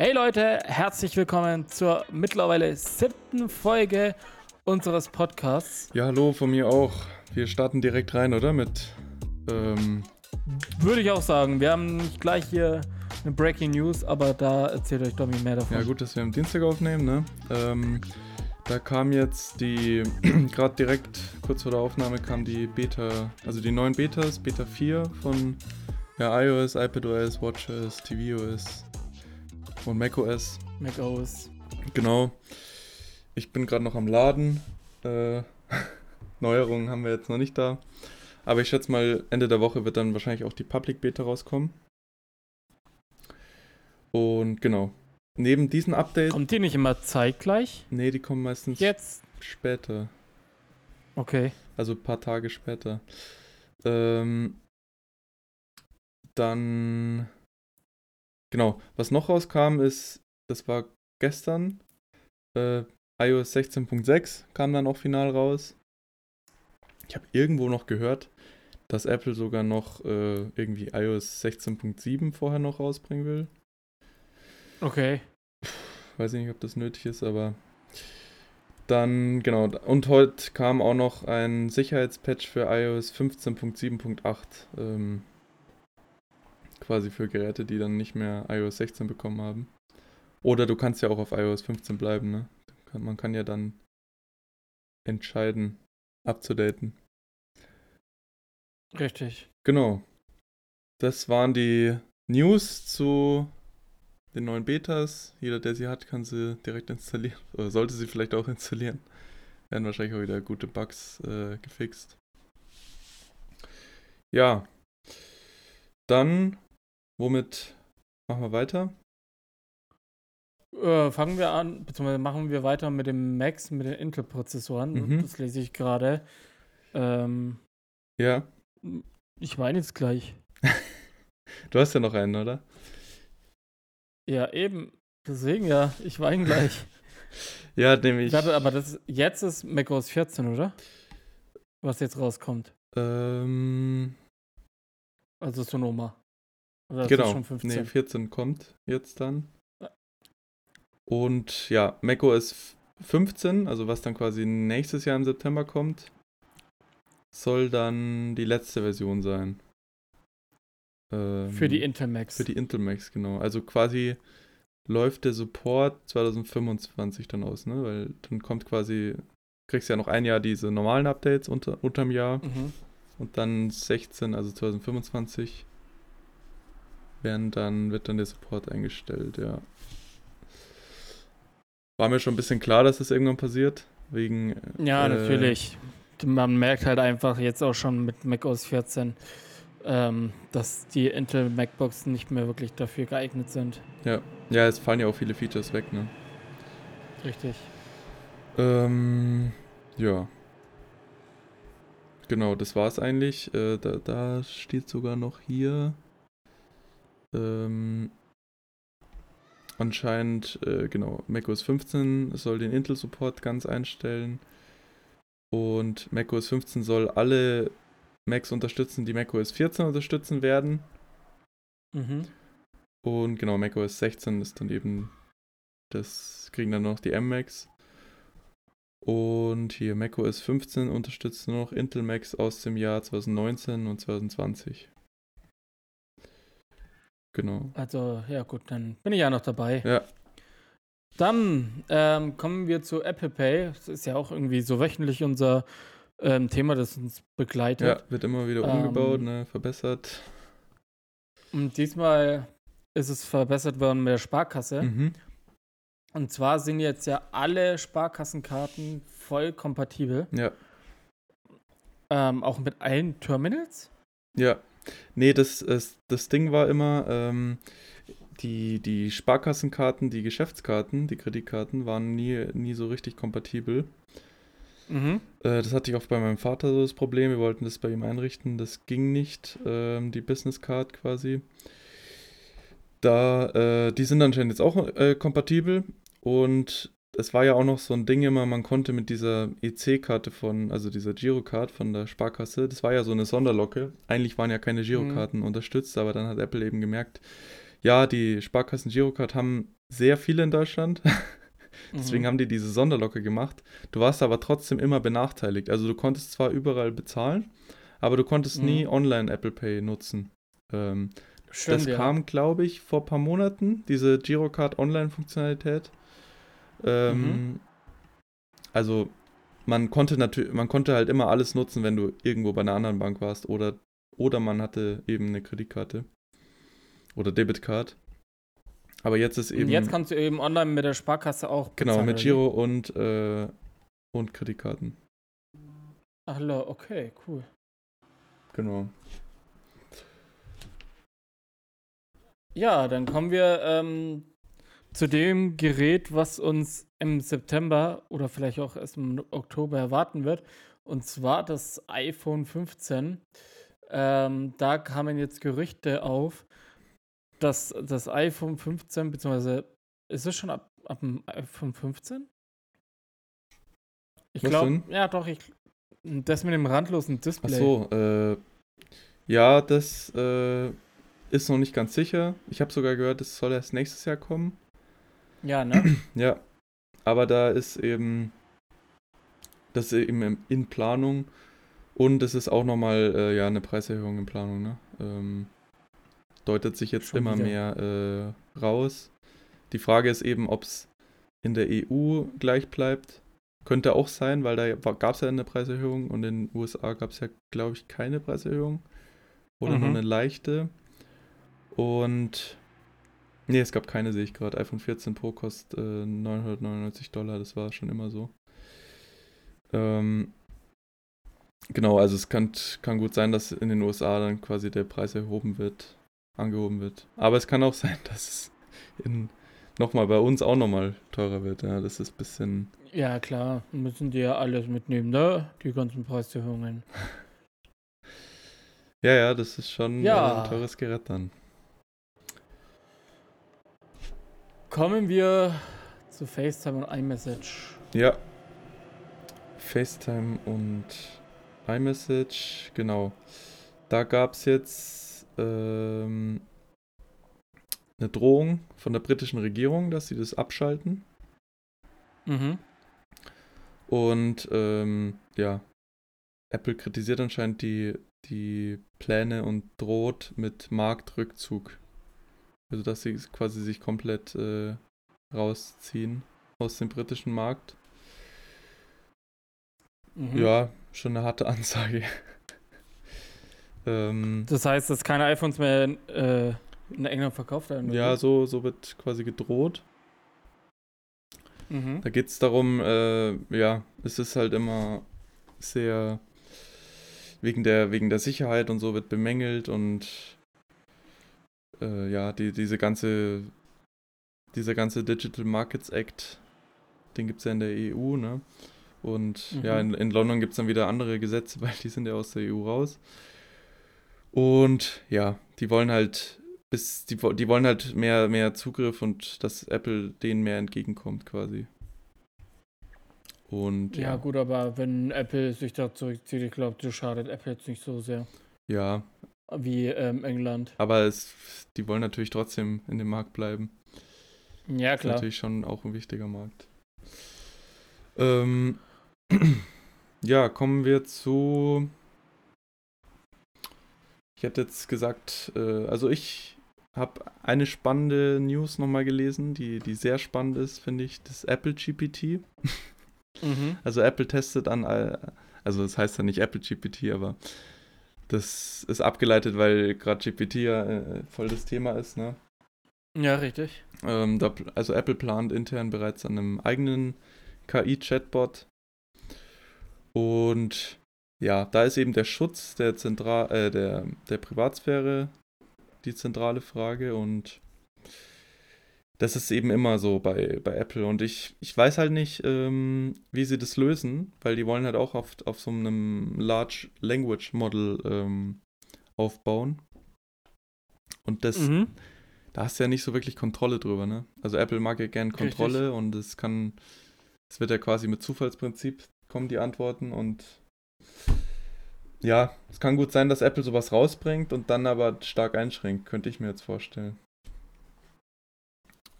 Hey Leute, herzlich willkommen zur mittlerweile siebten Folge unseres Podcasts. Ja, hallo von mir auch. Wir starten direkt rein, oder? Mit. Ähm, Würde ich auch sagen. Wir haben nicht gleich hier eine Breaking News, aber da erzählt euch Domi mehr davon. ja, gut, dass wir am Dienstag aufnehmen, ne? Ähm, da kam jetzt die. Gerade direkt kurz vor der Aufnahme kam die Beta. Also die neuen Betas, Beta 4 von ja, iOS, iPadOS, WatchOS, tvOS und macOS. macOS. Genau. Ich bin gerade noch am Laden. Äh, Neuerungen haben wir jetzt noch nicht da. Aber ich schätze mal, Ende der Woche wird dann wahrscheinlich auch die Public Beta rauskommen. Und genau. Neben diesen Updates. Kommt die nicht immer zeitgleich? Nee, die kommen meistens Jetzt? später. Okay. Also ein paar Tage später. Ähm, dann. Genau. Was noch rauskam, ist, das war gestern. Äh, iOS 16.6 kam dann auch final raus. Ich habe irgendwo noch gehört, dass Apple sogar noch äh, irgendwie iOS 16.7 vorher noch rausbringen will. Okay. Weiß ich nicht, ob das nötig ist, aber dann, genau, und heute kam auch noch ein Sicherheitspatch für iOS 15.7.8, ähm, quasi für Geräte, die dann nicht mehr iOS 16 bekommen haben. Oder du kannst ja auch auf iOS 15 bleiben, ne? Man kann ja dann entscheiden, abzudaten. Richtig. Genau. Das waren die News zu den neuen Betas. Jeder, der sie hat, kann sie direkt installieren. Oder sollte sie vielleicht auch installieren. Werden wahrscheinlich auch wieder gute Bugs äh, gefixt. Ja. Dann, womit machen wir weiter? Äh, fangen wir an, beziehungsweise machen wir weiter mit dem Max, mit den Intel-Prozessoren. Mhm. Das lese ich gerade. Ähm, Ja. ich meine jetzt gleich. Du hast ja noch einen, oder? Ja, eben. Deswegen ja, ich weine gleich. Ja, nämlich. Warte, aber das jetzt ist macOS 14, oder? Was jetzt rauskommt. Ähm, Also Sonoma. Oder genau. schon 15? Nee, 14 kommt jetzt dann. Und ja, macOS 15, also was dann quasi nächstes Jahr im September kommt, soll dann die letzte Version sein. Ähm, Für die Intel Max. Für die Intel Max, genau. Also quasi läuft der Support 2025 dann aus, ne? Weil dann kommt quasi, kriegst ja noch ein Jahr diese normalen Updates unter, unterm Jahr Mhm. und dann 16, also 2025 werden dann, wird dann der Support eingestellt, ja. War mir schon ein bisschen klar, dass das irgendwann passiert, wegen Ja, äh, natürlich. Man merkt halt einfach jetzt auch schon mit macOS 14, ähm, dass die Intel MacBooks nicht mehr wirklich dafür geeignet sind. Ja, ja, es fallen ja auch viele Features weg, ne? Richtig. Ähm, ja. Genau, das war's eigentlich. Äh, da, da steht sogar noch hier. Ähm, anscheinend, äh, genau, macOS 15 soll den Intel-Support ganz einstellen. Und macOS 15 soll alle Macs unterstützen, die macOS 14 unterstützen werden. Mhm. Und genau, macOS 16 ist dann eben, das kriegen dann noch die M-Macs. Und hier macOS 15 unterstützt nur noch Intel Macs aus dem Jahr 2019 und 2020. Genau. Also, ja gut, dann bin ich ja noch dabei. Ja, Dann ähm, kommen wir zu Apple Pay. Das ist ja auch irgendwie so wöchentlich unser ähm, Thema, das uns begleitet. ja, wird immer wieder Ähm, umgebaut, ne, verbessert. Und diesmal ist es verbessert worden mit der Sparkasse. Mhm. Und zwar sind jetzt ja alle Sparkassenkarten voll kompatibel. Ja, Ähm, auch mit allen Terminals. ja. Nee, das, das, das Ding war immer, ähm, die, die Sparkassenkarten, die Geschäftskarten, die Kreditkarten waren nie, nie so richtig kompatibel. Mhm. Äh, das hatte ich auch bei meinem Vater so das Problem. Wir wollten das bei ihm einrichten. Das ging nicht, ähm, die Business Card quasi. Da, äh, die sind anscheinend jetzt auch äh, kompatibel. Und es war ja auch noch so ein Ding immer, man konnte mit dieser EC-Karte von, also dieser Girocard von der Sparkasse, das war ja so eine Sonderlocke. Eigentlich waren ja keine Girokarten unterstützt, aber dann hat Apple eben gemerkt, ja, die Sparkassen Girocard haben sehr viele in Deutschland. Deswegen mhm. haben die diese Sonderlocke gemacht. Du warst aber trotzdem immer benachteiligt. Also du konntest zwar überall bezahlen, aber du konntest mhm. nie online Apple Pay nutzen. Ähm, Stimmt, das ja. kam, glaube ich, vor ein paar Monaten, diese Girocard Online-Funktionalität. Ähm, mhm. Also man konnte natürlich, man konnte halt immer alles nutzen, wenn du irgendwo bei einer anderen Bank warst oder, oder man hatte eben eine Kreditkarte oder Debitcard. Aber jetzt ist eben. Und jetzt kannst du eben online mit der Sparkasse auch. Bezahlen, genau, mit Giro und, äh, und Kreditkarten. Ach, okay, cool. Genau. Ja, dann kommen wir ähm, zu dem Gerät, was uns im September oder vielleicht auch erst im Oktober erwarten wird. Und zwar das iPhone 15. Ähm, da kamen jetzt Gerüchte auf, dass das iPhone 15, beziehungsweise ist es schon ab, ab dem iPhone 15? Ich glaube, ja doch, ich, das mit dem randlosen Display. Ach so, äh, ja, das äh, ist noch nicht ganz sicher. Ich habe sogar gehört, es soll erst nächstes Jahr kommen. Ja, ne? ja, aber da ist eben, das ist eben in Planung und es ist auch nochmal äh, ja, eine Preiserhöhung in Planung, ne? Ähm, deutet sich jetzt Schon immer wieder. mehr äh, raus. Die Frage ist eben, ob es in der EU gleich bleibt. Könnte auch sein, weil da gab es ja eine Preiserhöhung und in den USA gab es ja, glaube ich, keine Preiserhöhung. Oder mhm. nur eine leichte. Und nee, es gab keine, sehe ich gerade. iPhone 14 Pro kostet äh, 999 Dollar, das war schon immer so. Ähm, genau, also es kann, kann gut sein, dass in den USA dann quasi der Preis erhoben wird angehoben wird. Aber es kann auch sein, dass es in nochmal bei uns auch nochmal teurer wird. Ja, das ist ein bisschen. Ja, klar, müssen die ja alles mitnehmen, ne? Die ganzen Preiserhöhungen. ja, ja, das ist schon ja. ein teures Gerät dann. Kommen wir zu FaceTime und iMessage. Ja. FaceTime und iMessage, genau. Da gab es jetzt ähm, eine Drohung von der britischen Regierung, dass sie das abschalten. Mhm. Und ähm, ja, Apple kritisiert anscheinend die, die Pläne und droht mit Marktrückzug. Also dass sie quasi sich komplett äh, rausziehen aus dem britischen Markt. Mhm. Ja, schon eine harte Ansage. Ähm, das heißt, dass keine iPhones mehr äh, in England verkauft werden? Ja, so, so wird quasi gedroht. Mhm. Da geht es darum, äh, ja, es ist halt immer sehr wegen der, wegen der Sicherheit und so wird bemängelt und äh, ja, die, diese ganze, dieser ganze Digital Markets Act, den gibt es ja in der EU, ne? Und mhm. ja, in, in London gibt es dann wieder andere Gesetze, weil die sind ja aus der EU raus. Und ja, die wollen halt bis die, die wollen halt mehr, mehr Zugriff und dass Apple denen mehr entgegenkommt quasi. Und ja, ja. gut, aber wenn Apple sich da zurückzieht, ich glaube, das schadet Apple jetzt nicht so sehr. Ja. Wie ähm, England. Aber es, die wollen natürlich trotzdem in dem Markt bleiben. Ja, klar. Das ist natürlich schon auch ein wichtiger Markt. Ähm, ja, kommen wir zu ich hätte jetzt gesagt, äh, also ich habe eine spannende News nochmal gelesen, die, die sehr spannend ist, finde ich, das Apple GPT. Mhm. Also Apple testet an, also das heißt ja nicht Apple GPT, aber das ist abgeleitet, weil gerade GPT ja äh, voll das Thema ist, ne? Ja, richtig. Ähm, da, also Apple plant intern bereits an einem eigenen KI-Chatbot. Und ja, da ist eben der Schutz der, Zentral äh, der, der Privatsphäre die zentrale Frage und das ist eben immer so bei, bei Apple und ich, ich weiß halt nicht, ähm, wie sie das lösen, weil die wollen halt auch auf, auf so einem Large Language Model ähm, aufbauen. Und das, mhm. da hast du ja nicht so wirklich Kontrolle drüber, ne? Also Apple mag ja gern Kontrolle Richtig. und es kann, es wird ja quasi mit Zufallsprinzip kommen die Antworten und ja, es kann gut sein, dass Apple sowas rausbringt und dann aber stark einschränkt, könnte ich mir jetzt vorstellen.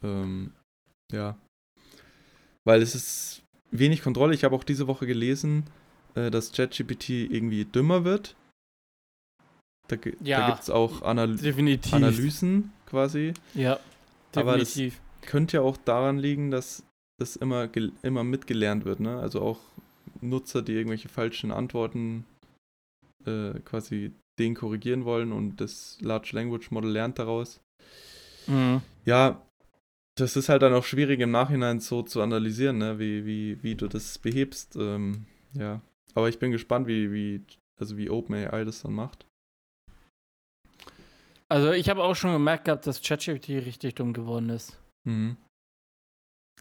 Ähm, ja. Weil es ist wenig Kontrolle. Ich habe auch diese Woche gelesen, äh, dass ChatGPT irgendwie dümmer wird. Da, ja, da gibt es auch Anal definitiv. Analysen quasi. Ja, definitiv. Aber das könnte ja auch daran liegen, dass das immer, immer mitgelernt wird. Ne? Also auch Nutzer, die irgendwelche falschen Antworten äh, quasi den korrigieren wollen und das Large Language Model lernt daraus. Mhm. Ja, das ist halt dann auch schwierig im Nachhinein so zu analysieren, ne? wie, wie, wie du das behebst. Ähm, ja, aber ich bin gespannt, wie, wie, also wie OpenAI das dann macht. Also ich habe auch schon gemerkt gehabt, dass ChatGPT richtig dumm geworden ist. Mhm.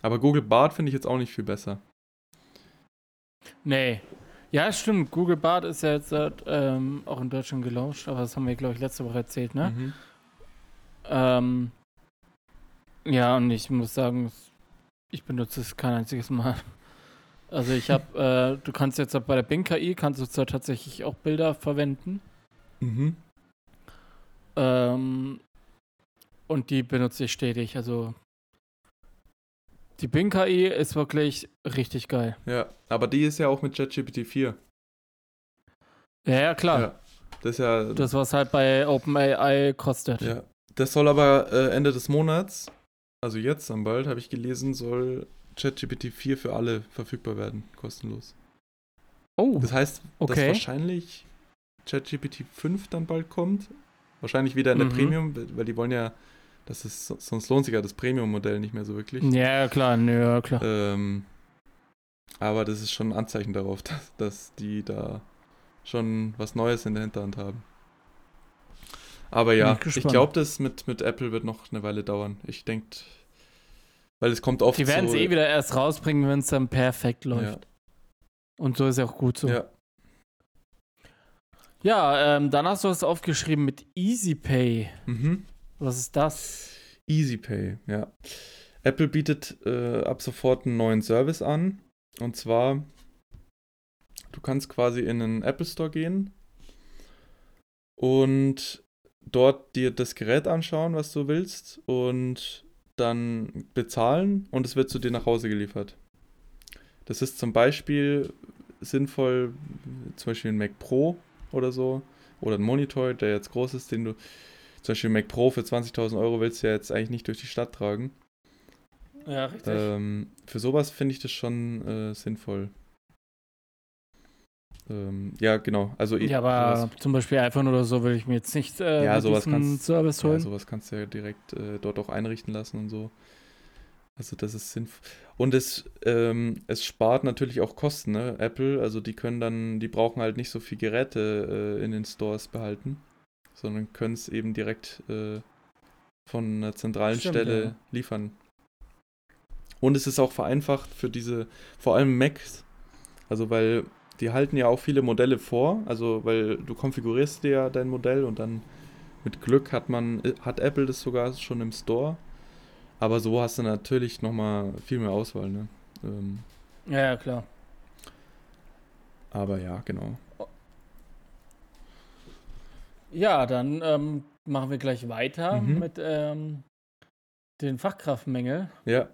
Aber Google Bart finde ich jetzt auch nicht viel besser. Nee. Ja, stimmt. Google Bart ist ja jetzt ähm, auch in Deutschland gelauncht, aber das haben wir, glaube ich, letzte Woche erzählt, ne? Mhm. Ähm, ja, und ich muss sagen, ich benutze es kein einziges Mal. Also ich habe, äh, du kannst jetzt bei der Bing KI kannst du zwar tatsächlich auch Bilder verwenden. Mhm. Ähm, und die benutze ich stetig. Also die Bing KI ist wirklich richtig geil. Ja, aber die ist ja auch mit ChatGPT 4. Ja, ja, klar. Ja, das ist ja. Das, was halt bei OpenAI kostet. Ja. Das soll aber äh, Ende des Monats, also jetzt dann bald, habe ich gelesen, soll ChatGPT 4 für alle verfügbar werden, kostenlos. Oh. Das heißt, okay. dass wahrscheinlich ChatGPT 5 dann bald kommt. Wahrscheinlich wieder in der mhm. Premium, weil die wollen ja, das ist, sonst lohnt sich ja das Premium-Modell nicht mehr so wirklich. Ja, klar, ja, klar. Ähm, aber das ist schon ein Anzeichen darauf, dass, dass die da schon was Neues in der Hinterhand haben. Aber ja, ich, ich glaube, das mit, mit Apple wird noch eine Weile dauern. Ich denke, weil es kommt oft Die werden es so, eh wieder erst rausbringen, wenn es dann perfekt läuft. Ja. Und so ist ja auch gut so. Ja. Ja, ähm, dann hast du es aufgeschrieben mit EasyPay. Mhm. Was ist das? EasyPay, ja. Apple bietet äh, ab sofort einen neuen Service an. Und zwar, du kannst quasi in den Apple Store gehen und dort dir das Gerät anschauen, was du willst. Und dann bezahlen und es wird zu dir nach Hause geliefert. Das ist zum Beispiel sinnvoll, zum Beispiel ein Mac Pro oder so, oder ein Monitor, der jetzt groß ist, den du, zum Beispiel ein Mac Pro für 20.000 Euro willst du ja jetzt eigentlich nicht durch die Stadt tragen. Ja, richtig. Ähm, für sowas finde ich das schon äh, sinnvoll. Ähm, ja, genau. Also ja, aber sowas, zum Beispiel iPhone oder so will ich mir jetzt nicht äh, ja, sowas kannst, Service holen. Ja, sowas kannst du ja direkt äh, dort auch einrichten lassen und so. Also das ist sinnvoll. Und es, ähm, es spart natürlich auch Kosten, ne? Apple, also die können dann, die brauchen halt nicht so viel Geräte äh, in den Stores behalten, sondern können es eben direkt äh, von einer zentralen Stimmt, Stelle ja. liefern. Und es ist auch vereinfacht für diese, vor allem Macs, also weil die halten ja auch viele Modelle vor, also weil du konfigurierst dir ja dein Modell und dann mit Glück hat man, hat Apple das sogar schon im Store. Aber so hast du natürlich nochmal viel mehr Auswahl, ne? Ähm, ja, ja, klar. Aber ja, genau. Ja, dann ähm, machen wir gleich weiter mhm. mit ähm, den Fachkraftmängel. Ja.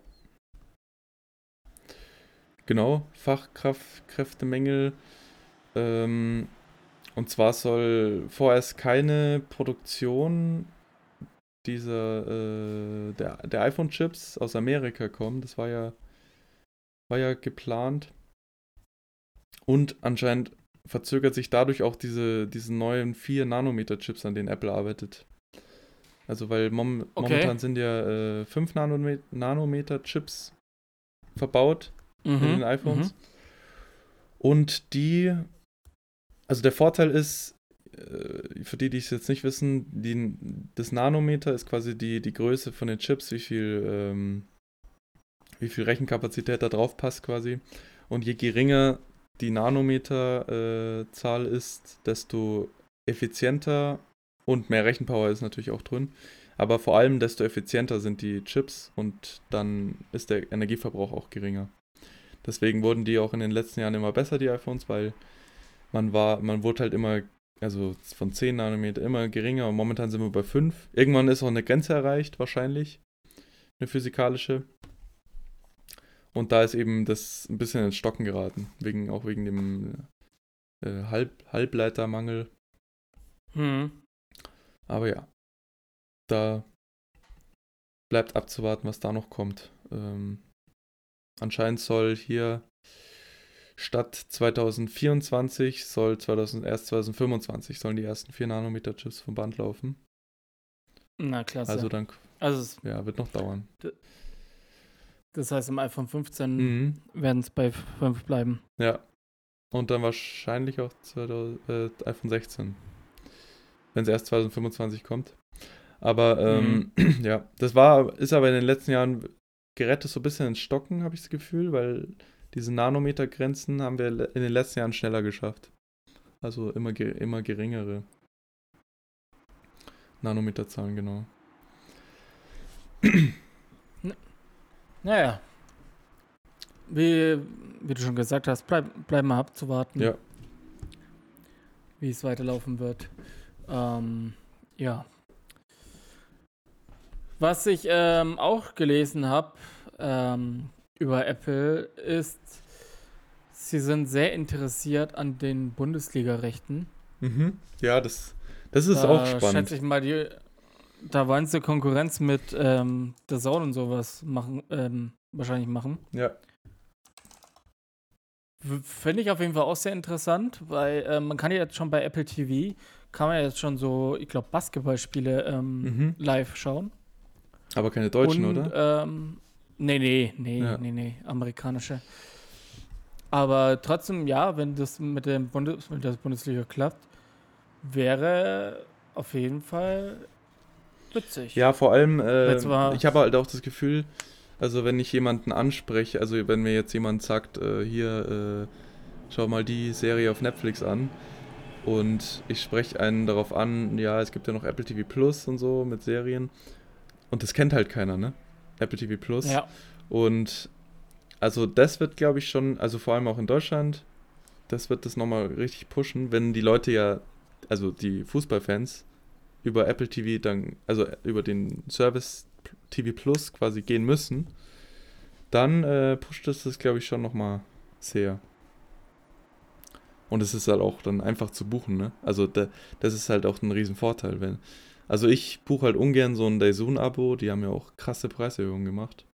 Genau, Fachkräftemängel. Ähm, und zwar soll vorerst keine Produktion dieser äh, der, der iPhone-Chips aus Amerika kommen. Das war ja, war ja geplant. Und anscheinend verzögert sich dadurch auch diese, diese neuen 4 Nanometer-Chips, an denen Apple arbeitet. Also weil mom okay. momentan sind ja äh, 5 Nanometer-Chips verbaut mhm. in den iPhones. Mhm. Und die, also der Vorteil ist, äh, für die, die es jetzt nicht wissen, die, das Nanometer ist quasi die, die Größe von den Chips, wie viel, ähm, wie viel Rechenkapazität da drauf passt quasi. Und je geringer die Nanometerzahl äh, ist, desto effizienter und mehr Rechenpower ist natürlich auch drin. Aber vor allem, desto effizienter sind die Chips und dann ist der Energieverbrauch auch geringer. Deswegen wurden die auch in den letzten Jahren immer besser, die iPhones, weil man war, man wurde halt immer, also von 10 Nanometer immer geringer und momentan sind wir bei 5. Irgendwann ist auch eine Grenze erreicht, wahrscheinlich. eine physikalische. Und da ist eben das ein bisschen ins Stocken geraten, wegen, auch wegen dem äh, Halb, Halbleitermangel. Mhm. Aber ja, da bleibt abzuwarten, was da noch kommt. Ähm, anscheinend soll hier statt 2024 soll 2000, erst 2025 sollen die ersten 4 Nanometer Chips vom Band laufen. Na klasse. Also dann, Also ja, wird noch dauern. das heißt, im iPhone 15 Mhm. werden es bei 5 bleiben. Ja. Und dann wahrscheinlich auch 2000, äh, iPhone 16. Wenn es erst 2025 kommt. Aber ähm, ja, das war, ist aber in den letzten Jahren gerät es so ein bisschen ins Stocken, habe ich das Gefühl, weil diese Nanometergrenzen haben wir in den letzten Jahren schneller geschafft. Also immer, ge immer geringere Nanometerzahlen, genau. Naja. Wie, wie du schon gesagt hast, bleib, bleib mal abzuwarten, Ja. wie es weiterlaufen wird. Ähm, ja. Was ich ähm, auch gelesen habe ähm, über Apple ist, sie sind sehr interessiert an den Bundesliga-Rechten. Mhm. Ja, das, das ist da auch spannend. Schätze ich mal, die, da wollen sie Konkurrenz mit ähm, der Zone und sowas machen, ähm, wahrscheinlich machen. Ja. Finde ich auf jeden Fall auch sehr interessant, weil äh, man kann ja jetzt schon bei Apple TV, kann man jetzt schon so, ich glaube, Basketballspiele ähm, Mhm. live schauen. Aber keine Deutschen, und, oder? Ähm, nee, nee, nee, Ja. nee, nee, amerikanische. Aber trotzdem, ja, wenn das mit, dem Bundes mit der Bundesliga klappt, wäre auf jeden Fall witzig. Ja, vor allem, äh, ich habe halt auch das Gefühl, also wenn ich jemanden anspreche, also wenn mir jetzt jemand sagt, äh, hier, äh, schau mal die Serie auf Netflix an und ich spreche einen darauf an, ja, es gibt ja noch Apple TV Plus und so mit Serien und das kennt halt keiner, ne? Apple TV Plus. Ja, Und also das wird, glaube ich, schon, also vor allem auch in Deutschland, das wird das nochmal richtig pushen, wenn die Leute ja, also die Fußballfans, über Apple TV dann, also über den Service TV Plus quasi gehen müssen, dann äh, pusht das das, glaube ich, schon nochmal sehr. Und es ist halt auch dann einfach zu buchen, ne? Also da, das ist halt auch ein Riesenvorteil, wenn. Also ich buche halt ungern so ein Daisun-Abo, die haben ja auch krasse Preiserhöhungen gemacht.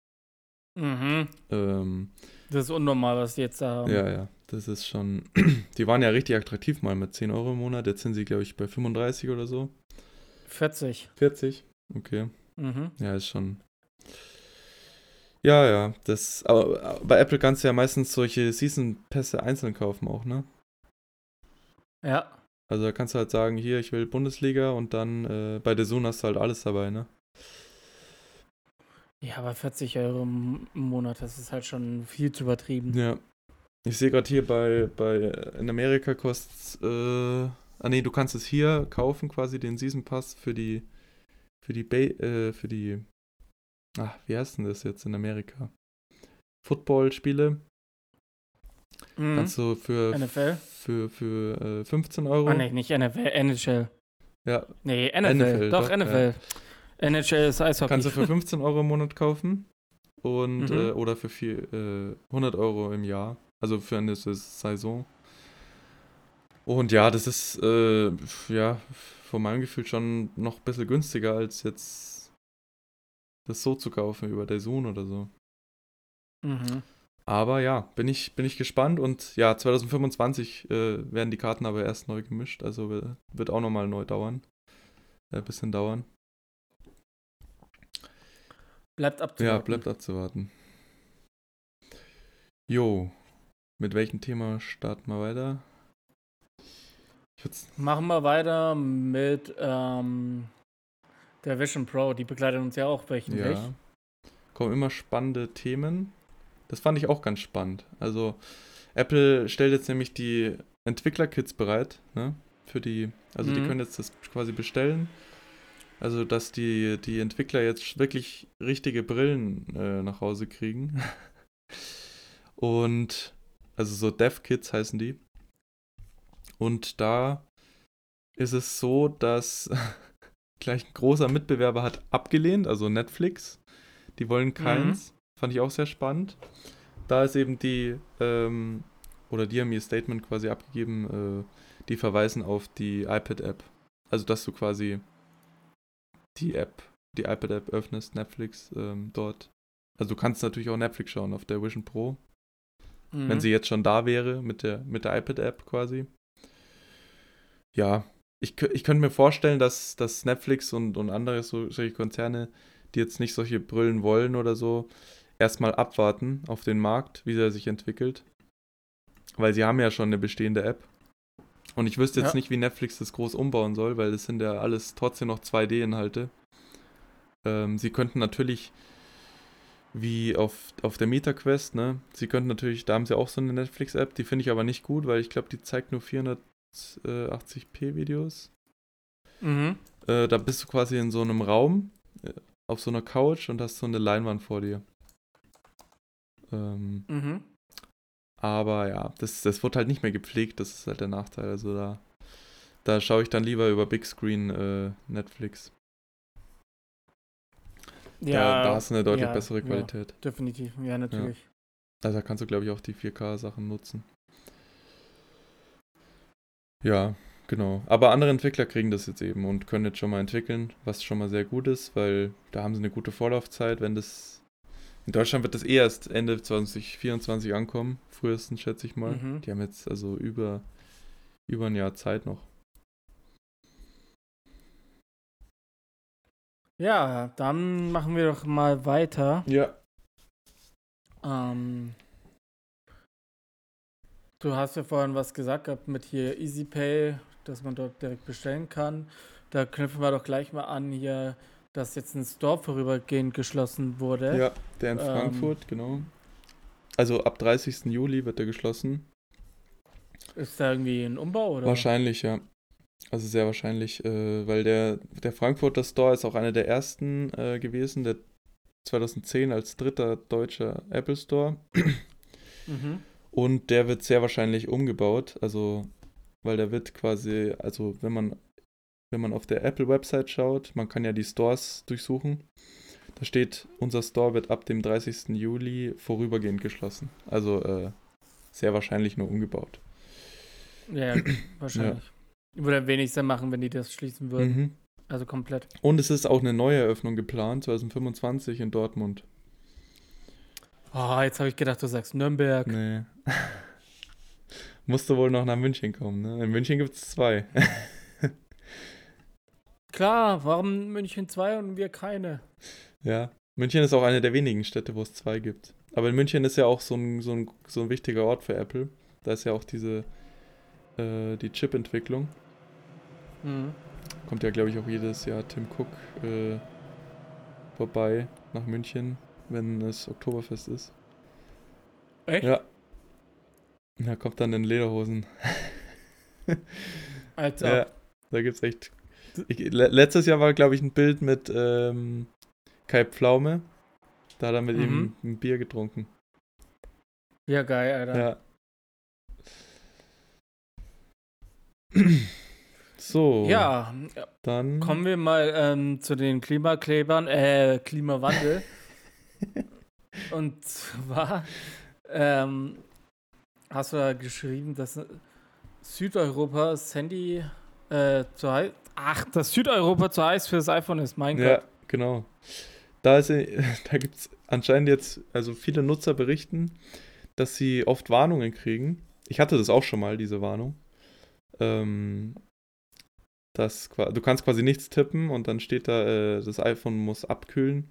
mhm. Ähm, das ist unnormal, was die jetzt da haben. ja, ja, das ist schon. Die waren ja richtig attraktiv mal mit 10 Euro im Monat. Jetzt sind sie, glaube ich, bei 35 oder so. 40. 40? Okay. Mhm. Ja, ist schon. Ja, ja, das. Aber bei Apple kannst du ja meistens solche Season-Pässe einzeln kaufen auch, ne? Ja, Also da kannst du halt sagen, hier, ich will Bundesliga und dann äh, bei der Zoom hast du halt alles dabei, ne? ja, aber 40 Euro im im Monat, das ist halt schon viel zu übertrieben. Ja. Ich sehe gerade hier bei, bei, in Amerika kostet äh, ah nee, du kannst es hier kaufen, quasi den Season Pass für die, für die, ba äh, für die, ach, wie heißt denn das jetzt in Amerika? Football-Spiele Mhm. kannst du für, NFL? für, für äh, 15 Euro. Ah, nee, nicht NFL, NHL. Ja, Nee, NFL. NFL, doch, doch, NFL. NHL ist Eishockey. kannst du für 15 Euro im Monat kaufen und Mhm. äh, oder für viel, äh, 100 Euro im Jahr, also für eine Sais- Saison. Und ja, das ist äh, ja von meinem Gefühl schon noch ein bisschen günstiger als jetzt das so zu kaufen über der Zoom oder so. mhm. Aber ja, bin ich, bin ich gespannt und ja, 2025 äh, werden die Karten aber erst neu gemischt, also wi- wird auch nochmal neu dauern. Ein bisschen dauern. Bleibt abzuwarten. Ja, bleibt abzuwarten. Jo, mit welchem Thema starten wir weiter? Machen wir weiter mit ähm, der Vision Pro. Die begleitet uns ja auch wöchentlich. ja, kommen immer spannende Themen. Das fand ich auch ganz spannend. Also, Apple stellt jetzt nämlich die Entwicklerkits bereit, ne? Für die, also die Mhm. können jetzt das quasi bestellen. Also, dass die, die Entwickler jetzt wirklich richtige Brillen äh, nach Hause kriegen. Und, also so Dev-Kits heißen die. Und da ist es so, dass gleich ein großer Mitbewerber hat abgelehnt, also Netflix. Die wollen keins. Mhm. Fand ich auch sehr spannend. Da ist eben die, ähm, oder die haben ihr Statement quasi abgegeben, äh, die verweisen auf die iPad-App. Also, dass du quasi die App, die iPad-App öffnest, Netflix ähm, dort. Also, du kannst natürlich auch Netflix schauen auf der Vision Pro. Mhm. Wenn sie jetzt schon da wäre mit der, mit der iPad-App quasi. Ja, ich, ich könnte mir vorstellen, dass, dass Netflix und, und andere so, solche Konzerne, die jetzt nicht solche Brillen wollen oder so, erstmal abwarten auf den Markt, wie er sich entwickelt. Weil sie haben ja schon eine bestehende App. Und ich wüsste jetzt ja. nicht, wie Netflix das groß umbauen soll, weil das sind ja alles trotzdem noch 2D-Inhalte. Ähm, sie könnten natürlich, wie auf, auf der MetaQuest, ne, sie könnten natürlich, da haben sie auch so eine Netflix-App, die finde ich aber nicht gut, weil ich glaube, die zeigt nur 480p Videos. Mhm. Äh, da bist du quasi in so einem Raum, äh, auf so einer Couch und hast so eine Leinwand vor dir. Ähm, mhm. Aber ja, das, das wird halt nicht mehr gepflegt, das ist halt der Nachteil. Also da, da schaue ich dann lieber über Big Screen äh, Netflix. Ja, da, da hast du eine deutlich ja, bessere Qualität. Ja, definitiv, ja, natürlich. Ja. Also da kannst du, glaube ich, auch die 4K-Sachen nutzen. Ja, genau. Aber andere Entwickler kriegen das jetzt eben und können jetzt schon mal entwickeln, was schon mal sehr gut ist, weil da haben sie eine gute Vorlaufzeit, wenn das in Deutschland wird das eh erst Ende 2024 ankommen, frühestens schätze ich mal. Mhm. Die haben jetzt also über, über ein Jahr Zeit noch. Ja, dann machen wir doch mal weiter. Ja. Ähm, du hast ja vorhin was gesagt gehabt mit hier EasyPay, dass man dort direkt bestellen kann. Da knüpfen wir doch gleich mal an hier dass jetzt ein Store vorübergehend geschlossen wurde. Ja, der in ähm, Frankfurt, genau. Also ab 30. Juli wird er geschlossen. Ist da irgendwie ein Umbau oder? Wahrscheinlich, ja. Also sehr wahrscheinlich, äh, weil der, der Frankfurter Store ist auch einer der ersten äh, gewesen, der 2010 als dritter deutscher Apple Store. mhm. Und der wird sehr wahrscheinlich umgebaut, also weil der wird quasi, also wenn man wenn man auf der Apple-Website schaut, man kann ja die Stores durchsuchen. Da steht, unser Store wird ab dem 30. Juli vorübergehend geschlossen. Also äh, sehr wahrscheinlich nur umgebaut. Ja, wahrscheinlich. Ja. Würde wenig Sinn machen, wenn die das schließen würden. Mhm. Also komplett. Und es ist auch eine neue Eröffnung geplant, 2025 in Dortmund. Oh, jetzt habe ich gedacht, du sagst Nürnberg. Nee. Musste wohl noch nach München kommen, ne? In München gibt es zwei. Klar, warum München 2 und wir keine? Ja, München ist auch eine der wenigen Städte, wo es zwei gibt. Aber in München ist ja auch so ein, so ein, so ein wichtiger Ort für Apple. Da ist ja auch diese, äh, die Chip-Entwicklung. Mhm. Kommt ja, glaube ich, auch jedes Jahr Tim Cook äh, vorbei nach München, wenn es Oktoberfest ist. Echt? Ja. Da kommt dann in Lederhosen. Alter. Ja, da gibt es echt letztes Jahr war, glaube ich, ein Bild mit ähm, Kai Pflaume. Da hat er mit mhm. ihm ein Bier getrunken. Ja, geil, Alter. Ja. so. Ja, dann kommen wir mal ähm, zu den Klimaklebern, äh, Klimawandel. Und zwar ähm, hast du da geschrieben, dass Südeuropa das Handy äh, zu, Ach, dass Südeuropa zu heiß für das iPhone ist, mein ja, Gott. Ja, genau. Da, da gibt es anscheinend jetzt, also viele Nutzer berichten, dass sie oft Warnungen kriegen. Ich hatte das auch schon mal, diese Warnung. Ähm, das, du kannst quasi nichts tippen und dann steht da, äh, das iPhone muss abkühlen.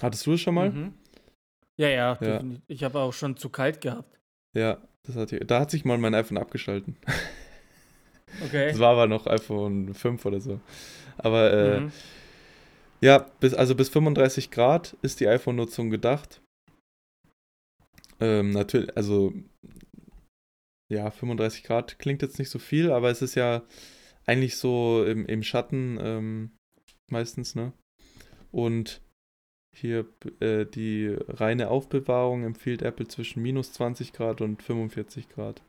Hattest du es schon mal? Mhm. Ja, ja, ja. ich habe auch schon zu kalt gehabt. Ja, das hat, da hat sich mal mein iPhone abgeschalten. Okay. Das war aber noch iPhone 5 oder so. Aber äh, mhm. ja, bis, also bis 35 Grad ist die iPhone-Nutzung gedacht. Ähm, natürlich, also ja, 35 Grad klingt jetzt nicht so viel, aber es ist ja eigentlich so im, im Schatten ähm, meistens, ne? Und hier äh, die reine Aufbewahrung empfiehlt Apple zwischen minus 20 Grad und 45 Grad.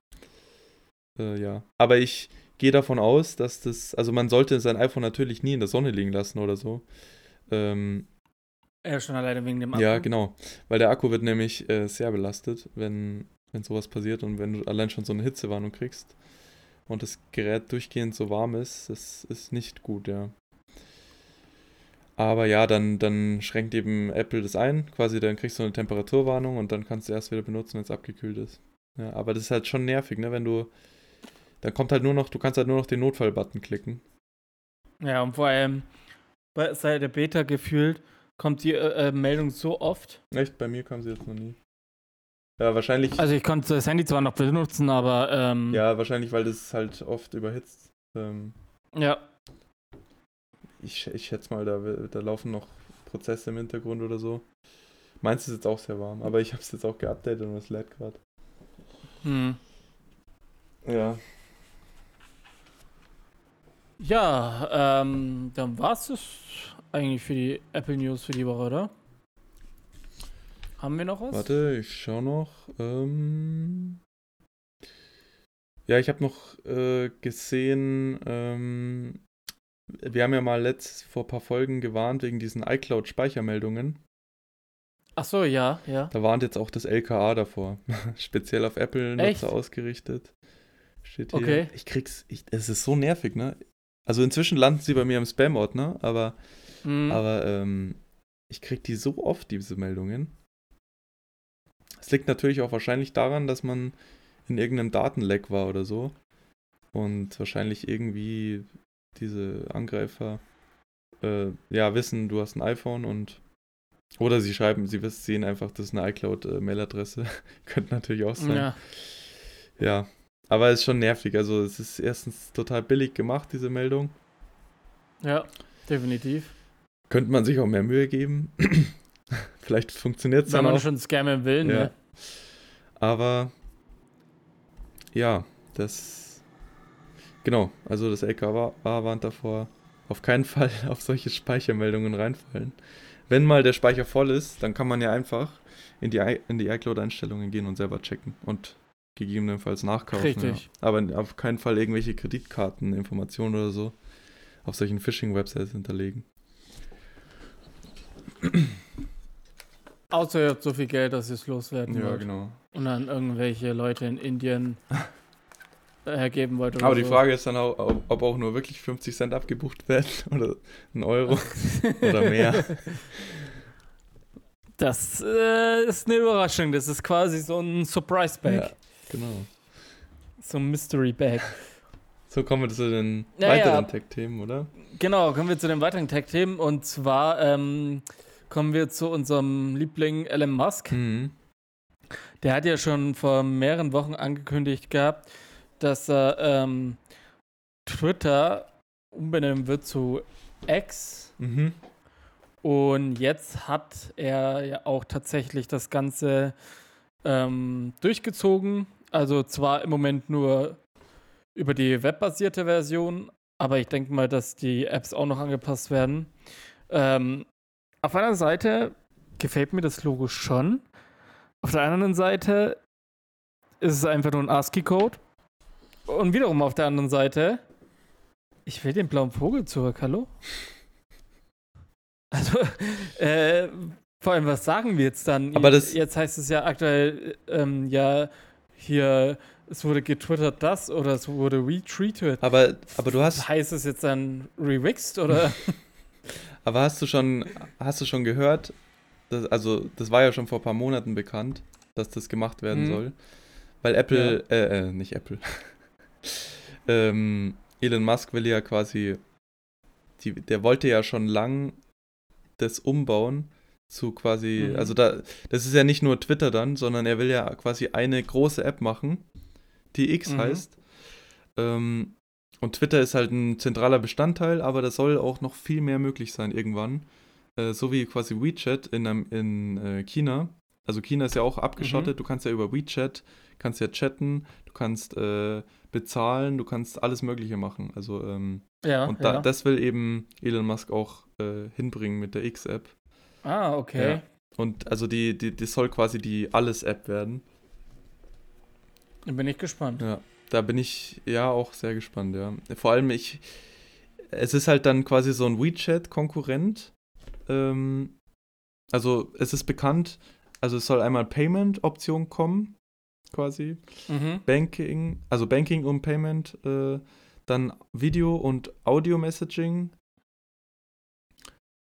Äh, ja. Aber ich, gehe davon aus, dass das, also man sollte sein iPhone natürlich nie in der Sonne liegen lassen oder so. Ähm, Ja, schon alleine wegen dem Akku. Ja, genau. Weil der Akku wird nämlich äh, sehr belastet, wenn, wenn sowas passiert und wenn du allein schon so eine Hitzewarnung kriegst und das Gerät durchgehend so warm ist, das ist nicht gut, ja. Aber ja, dann, dann schränkt eben Apple das ein, quasi dann kriegst du eine Temperaturwarnung und dann kannst du erst wieder benutzen, wenn es abgekühlt ist. Ja, aber das ist halt schon nervig, ne, wenn du, dann kommt halt nur noch, du kannst halt nur noch den Notfall-Button klicken. Ja, und vor allem bei, seit der Beta gefühlt kommt die äh, äh, Meldung so oft. Echt? Bei mir kam sie jetzt noch nie. Ja, wahrscheinlich. Also ich konnte das Handy zwar noch benutzen, aber ähm, Ja, wahrscheinlich, weil das halt oft überhitzt. Ähm, ja. ich, ich schätze mal, da, da laufen noch Prozesse im Hintergrund oder so. Meins ist jetzt auch sehr warm, aber ich habe es jetzt auch geupdatet und es lädt gerade. Hm. Ja. Ja, ähm, dann war es das eigentlich für die Apple News für die Woche, oder? Haben wir noch was? Warte, ich schau noch. Ähm ja, ich habe noch äh, gesehen, ähm, wir haben ja mal letzt vor ein paar Folgen gewarnt wegen diesen iCloud-Speichermeldungen. Ach so, ja, ja. Da warnt jetzt auch das LKA davor. Speziell auf? Apple-Nutzer ausgerichtet. Steht hier. Okay. Ich krieg's. Ich, es ist so nervig, ne? Also inzwischen landen sie bei mir im Spam-Ordner, aber, Hm. aber ähm, ich krieg die so oft, diese Meldungen. Es liegt natürlich auch wahrscheinlich daran, dass man in irgendeinem Datenleck war oder so. Und wahrscheinlich irgendwie diese Angreifer äh, ja wissen, du hast ein iPhone und oder sie schreiben, sie wissen, sehen einfach, das ist eine iCloud-Mailadresse. Könnte natürlich auch sein. ja. Ja, aber es ist schon nervig. Also es ist erstens total billig gemacht, diese Meldung. ja, definitiv. Könnte man sich auch mehr Mühe geben. Vielleicht funktioniert es Wenn dann man auch. schon scammen will, Ja. ne? Aber ja, das genau. Also das LKA warnt davor, auf keinen Fall auf solche Speichermeldungen reinfallen. Wenn mal der Speicher voll ist, dann kann man ja einfach in die, i- in die iCloud-Einstellungen gehen und selber checken und gegebenenfalls nachkaufen. Richtig. Ja. Aber auf keinen Fall irgendwelche Kreditkarteninformationen oder so auf solchen Phishing-Websites hinterlegen. Außer ihr habt so viel Geld, dass ihr es loswerden wollt. genau. Und dann irgendwelche Leute in Indien hergeben wollt. Oder Aber die so. Frage ist dann auch, ob, auch nur wirklich 50 Cent abgebucht werden oder ein Euro oder mehr. Das äh, ist eine Überraschung. Das ist quasi so ein Surprise Bag. Ja, genau. So ein Mystery Bag. So kommen wir zu den Ja, weiteren. Tech-Themen, oder? Genau, kommen wir zu den weiteren Tech-Themen. Und zwar ähm, kommen wir zu unserem Liebling Elon Musk. Mhm. Der hat ja schon vor mehreren Wochen angekündigt gehabt, dass er ähm, Twitter umbenennen wird zu X. Mhm. Und jetzt hat er ja auch tatsächlich das Ganze ähm, durchgezogen. Also zwar im Moment nur über die webbasierte Version, aber ich denke mal, dass die Apps auch noch angepasst werden. Ähm, auf einer Seite gefällt mir das Logo schon. Auf der anderen Seite ist es einfach nur ein ASCII-Code. Und wiederum auf der anderen Seite, ich will den blauen Vogel zurück, hallo? Also, äh, vor allem, was sagen wir jetzt dann? Aber das- jetzt heißt es ja aktuell, ähm, ja, hier, es wurde getwittert das oder es wurde retweetet. Aber, aber du hast, Heißt es jetzt dann rewixt oder? aber hast du schon, hast du schon gehört, dass, also das war ja schon vor ein paar Monaten bekannt, dass das gemacht werden Mhm. soll. Weil Apple, äh, äh, nicht Apple. ähm, Elon Musk will ja quasi, die, der wollte ja schon lang das umbauen zu quasi, Mhm. also da, das ist ja nicht nur Twitter dann, sondern er will ja quasi eine große App machen, die X Mhm. heißt. Ähm, und Twitter ist halt ein zentraler Bestandteil, aber da soll auch noch viel mehr möglich sein irgendwann. Äh, so wie quasi WeChat in, einem- in äh, China. Also China ist ja auch abgeschottet, du kannst ja über WeChat, kannst ja chatten, du kannst äh, bezahlen, du kannst alles Mögliche machen. Also ähm, ja, und da, ja. das will eben Elon Musk auch äh, hinbringen mit der X-App. Ah, okay. Ja. Und also die, die, das soll quasi die Alles-App werden. Dann bin ich gespannt. Ja, da bin ich ja auch sehr gespannt, ja. Vor allem ich, es ist halt dann quasi so ein WeChat-Konkurrent, ähm, also es ist bekannt, also es soll einmal Payment-Option kommen, quasi. Mhm. Banking, also Banking und Payment, äh, dann Video- und Audio-Messaging.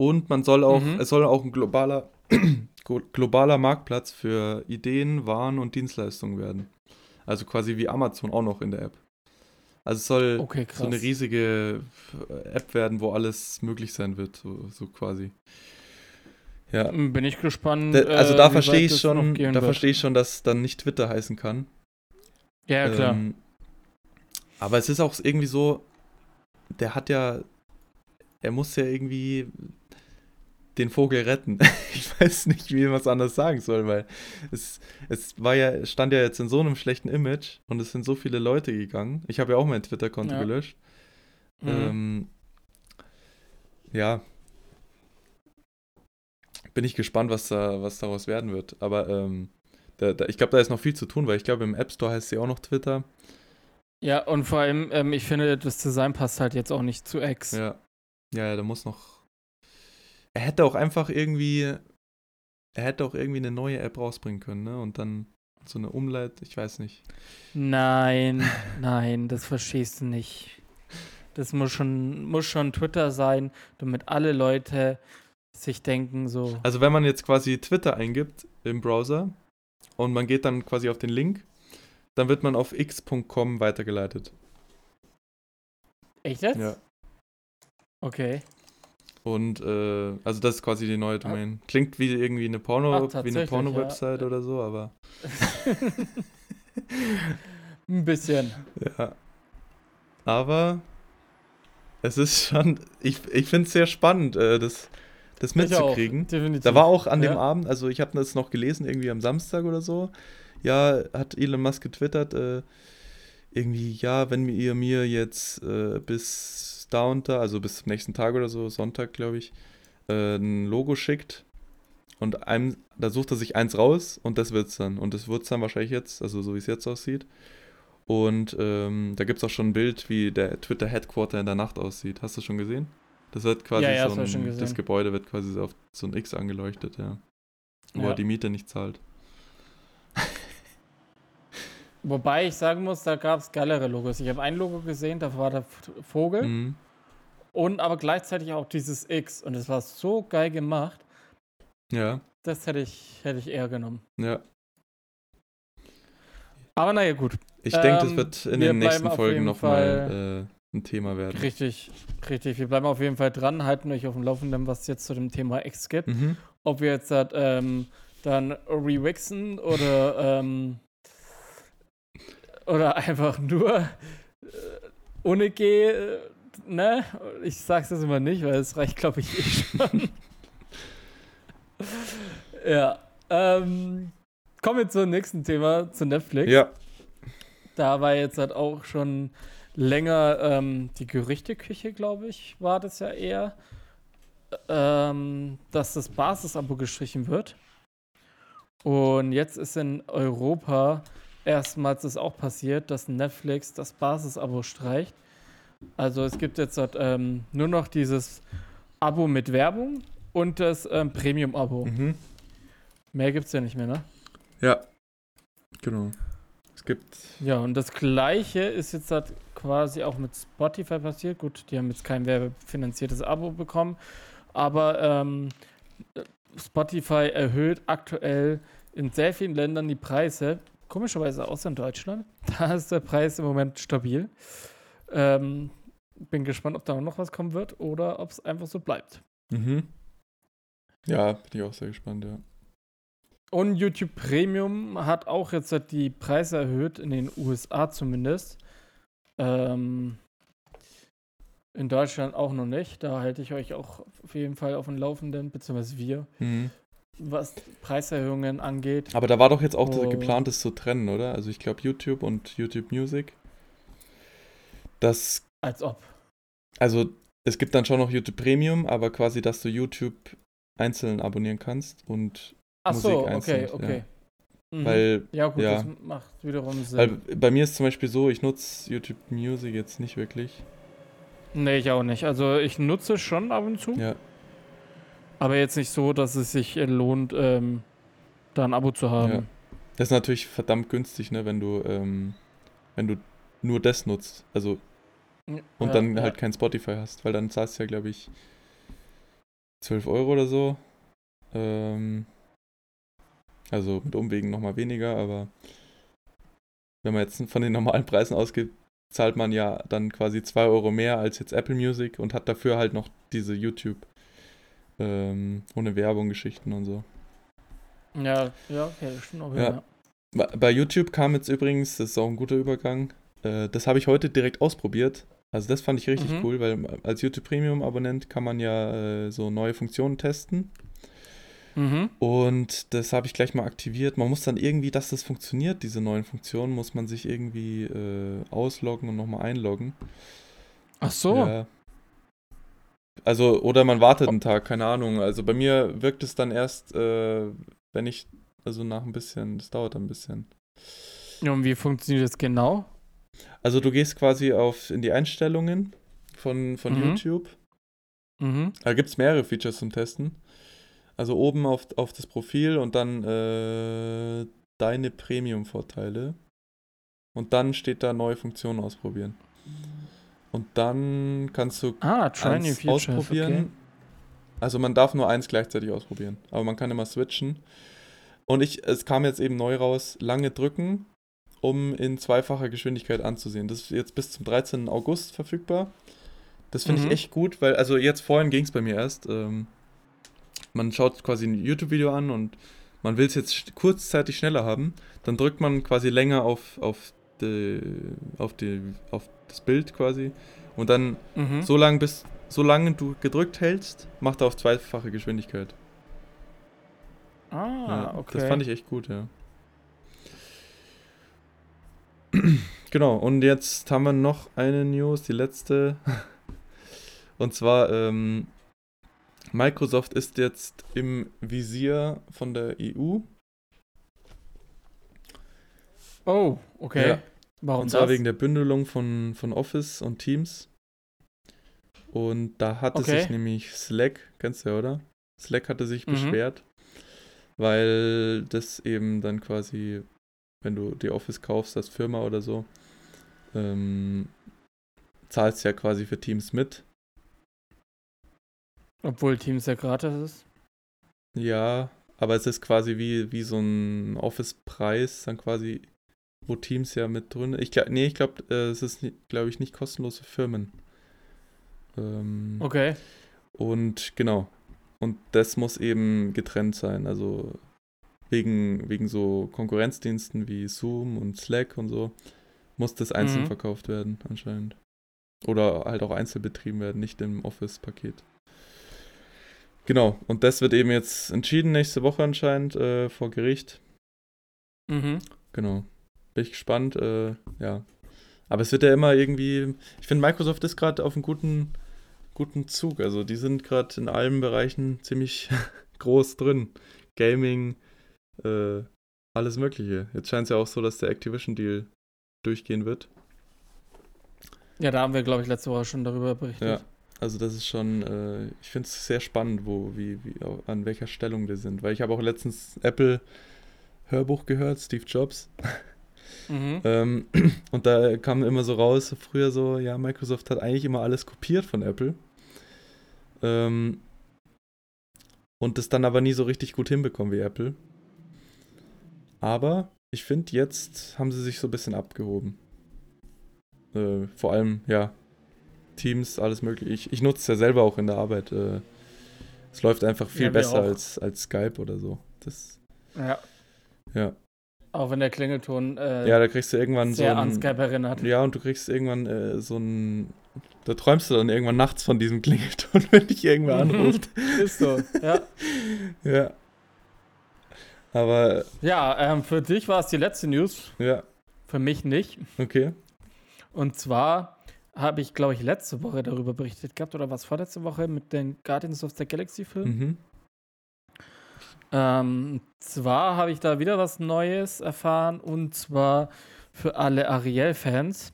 Und man soll auch, Mhm. es soll auch ein globaler, glo- globaler Marktplatz für Ideen, Waren und Dienstleistungen werden. Also quasi wie Amazon auch noch in der App. Also es soll Okay, so eine riesige äh, App werden, wo alles möglich sein wird, so, so quasi. Ja. Bin ich gespannt. Da, also äh, da verstehe ich schon, da verstehe ich schon, dass dann nicht Twitter heißen kann. Ja, ja, klar. Ähm, aber es ist auch irgendwie so, der hat ja, er muss ja irgendwie den Vogel retten. Ich weiß nicht, wie man es anders sagen soll, weil es, es war ja, stand ja jetzt in so einem schlechten Image und es sind so viele Leute gegangen. Ich habe ja auch mein Twitter-Konto Ja. gelöscht. Mhm. Ähm, ja. Bin ich gespannt, was da, was daraus werden wird. Aber ähm, da, da, ich glaube, da ist noch viel zu tun, weil ich glaube, im App Store heißt sie auch noch Twitter. ja, und vor allem, ähm, ich finde, das Design passt halt jetzt auch nicht zu X. Ja. Ja, ja, da muss noch. Er hätte auch einfach irgendwie. Er hätte auch irgendwie eine neue App rausbringen können, ne? Und dann so eine Umleit, ich weiß nicht. Nein, nein, das verstehst du nicht. Das muss schon, muss schon Twitter sein, damit alle Leute sich denken, so. Also wenn man jetzt quasi Twitter eingibt im Browser und man geht dann quasi auf den Link, dann wird man auf x.com weitergeleitet. Echt jetzt? Ja. Okay. Und äh, also das ist quasi die neue Domain. Klingt wie irgendwie eine Porno, Ach, wie eine Porno-Website ja. oder so, aber Ein bisschen. ja. Aber es ist schon, ich, ich finde es sehr spannend, äh, das, das mitzukriegen. definitiv. Da war auch an dem Ja. Abend, also ich habe das noch gelesen, irgendwie am Samstag oder so. Ja, hat Elon Musk getwittert, äh, irgendwie, ja, wenn ihr mir jetzt äh, bis da und da, also bis zum nächsten Tag oder so, Sonntag, glaube ich, äh, ein Logo schickt und einem, da sucht er sich eins raus und das wird's dann. Und das wird's dann wahrscheinlich jetzt, also so wie es jetzt aussieht. Und ähm, da gibt es auch schon ein Bild, wie der Twitter Headquarter in der Nacht aussieht. Hast du schon gesehen? Das wird quasi Ja, ja, das so ein, gesehen. das Gebäude wird quasi so auf so ein X angeleuchtet, ja. Wo Ja. er die Miete nicht zahlt. Wobei ich sagen muss, da gab es geilere Logos. Ich habe ein Logo gesehen, da war der Vogel Mhm. und aber gleichzeitig auch dieses X. Und es war so geil gemacht, Ja, das hätte ich, hätte ich eher genommen. ja. Aber naja, gut. Ich denke, das Ähm, wird in wir den nächsten Folgen nochmal äh, ein Thema werden. Richtig, richtig. Wir bleiben auf jeden Fall dran, halten euch auf dem Laufenden, was es jetzt zu dem Thema X gibt. Mhm. Ob wir jetzt halt, ähm, dann rewixen oder, ähm, oder einfach nur äh, ohne G, äh, ne? Ich sag's jetzt immer nicht, weil es reicht, glaube ich, eh schon. ja. Ähm, kommen wir zum nächsten Thema, zu Netflix. Ja, Da war jetzt halt auch schon länger ähm, die Gerüchteküche, glaube ich, war das ja eher, ähm, dass das Basisabo gestrichen wird. Und jetzt ist in Europa erstmals das auch passiert, dass Netflix das Basisabo streicht. Also es gibt jetzt halt, ähm, nur noch dieses Abo mit Werbung und das ähm, Premium-Abo. mhm. Mehr gibt es ja nicht mehr, ne? ja. Genau. Es gibt. Ja, und das gleiche ist jetzt halt quasi auch mit Spotify passiert. Gut, die haben jetzt kein werbefinanziertes Abo bekommen, aber ähm, Spotify erhöht aktuell in sehr vielen Ländern die Preise. Komischerweise außer in Deutschland. Da ist der Preis im Moment stabil. Ähm, bin gespannt, ob da noch was kommen wird oder ob es einfach so bleibt. Mhm. Ja, bin ich auch sehr gespannt, ja. Und YouTube Premium hat auch jetzt die Preise erhöht, in den USA zumindest. Ähm, in Deutschland auch noch nicht. Da halte ich euch auch auf jeden Fall auf dem Laufenden, beziehungsweise wir, Mhm. Was Preiserhöhungen angeht. Aber da war doch jetzt auch Oh. geplant, das zu trennen, oder? Also ich glaube YouTube und YouTube Music. Das, Als ob. also es gibt dann schon noch YouTube Premium, aber quasi, dass du YouTube einzeln abonnieren kannst und Ach Musik so, okay, einzeln, okay. Mhm. weil, ja, gut, ja. das macht wiederum Sinn. weil bei mir ist zum Beispiel so, ich nutze YouTube Music jetzt nicht wirklich. nee, ich auch nicht. Also ich nutze schon ab und zu. Ja. Aber jetzt nicht so, dass es sich lohnt, ähm, da ein Abo zu haben. Ja. Das ist natürlich verdammt günstig, ne, wenn du, ähm, wenn du nur das nutzt. Also und Ja, dann ja. halt kein Spotify hast, weil dann zahlst du ja, glaube ich, 12 Euro oder so. Ähm, also mit Umwegen nochmal weniger, aber wenn man jetzt von den normalen Preisen ausgeht, zahlt man ja dann quasi 2 Euro mehr als jetzt Apple Music und hat dafür halt noch diese YouTube ähm, ohne Werbung Geschichten und so. Ja, ja, okay, das stimmt auch. Ja. Ja. Bei- YouTube kam jetzt übrigens, das ist auch ein guter Übergang, äh, das habe ich heute direkt ausprobiert. Also das fand ich richtig Mhm. cool, weil als YouTube Premium Abonnent kann man ja äh, so neue Funktionen testen. Mhm. Und das habe ich gleich mal aktiviert. Man muss dann irgendwie, dass das funktioniert, diese neuen Funktionen, muss man sich irgendwie äh, ausloggen und nochmal einloggen. Ach so. Ja. Also, oder man wartet einen Tag, keine Ahnung. Also bei mir wirkt es dann erst, äh, wenn ich, also nach ein bisschen, das dauert ein bisschen. Ja, und wie funktioniert das genau? Also du gehst quasi auf in die Einstellungen von, von Mhm. YouTube. Mhm. Da gibt es mehrere Features zum Testen. Also oben auf, auf das Profil und dann äh, deine Premium-Vorteile. Und dann steht da neue Funktionen ausprobieren. Und dann kannst du Ah, eins ausprobieren. Okay. Also man darf nur eins gleichzeitig ausprobieren. Aber man kann immer switchen. Und ich, es kam jetzt eben neu raus, lange drücken, um in zweifacher Geschwindigkeit anzusehen. Das ist jetzt bis zum 13. August verfügbar. Das finde Mhm. ich echt gut, weil, also jetzt vorhin ging es bei mir erst. Ähm, man schaut quasi ein YouTube-Video an und man will es jetzt kurzzeitig schneller haben. Dann drückt man quasi länger auf, auf, die, auf, die, auf das Bild quasi. Und dann Mhm. so lange bis solange du gedrückt hältst, macht er auf zweifache Geschwindigkeit. Ah, Ja, okay. Das fand ich echt gut, ja. genau, und jetzt haben wir noch eine News, die letzte. Und zwar, ähm, Microsoft ist jetzt im Visier von der EU. Oh, okay. Ja. Warum Und zwar das? wegen der Bündelung von, von Office und Teams. Und da hatte Okay. sich nämlich Slack, kennst du ja, oder? Slack hatte sich Mhm. beschwert, weil das eben dann quasi, wenn du die Office kaufst als Firma oder so, ähm, zahlst ja quasi für Teams mit. Obwohl Teams ja gratis ist. Ja, aber es ist quasi wie, wie so ein Office-Preis, dann quasi, wo Teams ja mit drin. Ich glaub, nee, ich glaube, äh, es ist, glaube ich, nicht kostenlos für Firmen. Ähm, Okay. Und genau. Und das muss eben getrennt sein. Also wegen, wegen so Konkurrenzdiensten wie Zoom und Slack und so muss das einzeln Mhm. verkauft werden, anscheinend. Oder halt auch einzeln betrieben werden, nicht im Office-Paket. Genau, und das wird eben jetzt entschieden nächste Woche anscheinend äh, vor Gericht. Mhm. Genau. Bin ich gespannt, äh, ja. Aber es wird ja immer irgendwie, ich finde Microsoft ist gerade auf einem guten, guten Zug. Also die sind gerade in allen Bereichen ziemlich groß drin. Gaming, äh, alles Mögliche. Jetzt scheint es ja auch so, dass der Activision-Deal durchgehen wird. Ja, da haben wir, glaube ich, letzte Woche schon darüber berichtet. Ja. Also das ist schon, äh, ich finde es sehr spannend, wo, wie, wie, an welcher Stellung wir sind. Weil ich habe auch letztens Apple Hörbuch gehört, Steve Jobs. Mhm. Ähm, und da kam immer so raus, früher so, ja, Microsoft hat eigentlich immer alles kopiert von Apple. Ähm, und das dann aber nie so richtig gut hinbekommen wie Apple. Aber ich finde, jetzt haben sie sich so ein bisschen abgehoben. Äh, vor allem, ja, Teams, alles mögliche. Ich, ich nutze es ja selber auch in der Arbeit. Äh, es läuft einfach viel Ja, besser auch. als, als Skype oder so. Das, Ja. ja. Auch wenn der Klingelton äh, ja, da kriegst du irgendwann so sehr an Skype erinnert. Ja, und du kriegst irgendwann äh, so ein. Da träumst du dann irgendwann nachts von diesem Klingelton, wenn dich irgendwer anruft. Ist so, ja. ja. Aber, Ja, ähm, für dich war es die letzte News, ja, für mich nicht. okay. Und zwar habe ich, glaube ich, letzte Woche darüber berichtet gehabt, oder was vorletzte Woche mit den Guardians of the Galaxy Film. Mhm. Ähm, zwar habe ich da wieder was Neues erfahren und zwar für alle Ariel-Fans.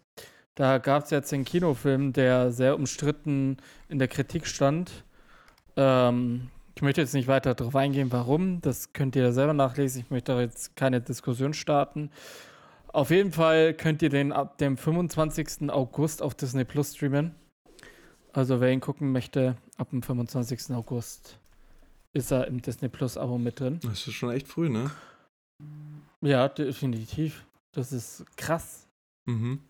Da gab es jetzt den Kinofilm, der sehr umstritten in der Kritik stand. Ähm, Ich möchte jetzt nicht weiter darauf eingehen, warum. Das könnt ihr selber nachlesen. Ich möchte da jetzt keine Diskussion starten. Auf jeden Fall könnt ihr den ab dem 25. August auf Disney Plus streamen. Also wer ihn gucken möchte, ab dem 25. August ist er im Disney Plus Abo mit drin. Das ist schon echt früh, ne? Ja, definitiv. Das ist krass. Mhm.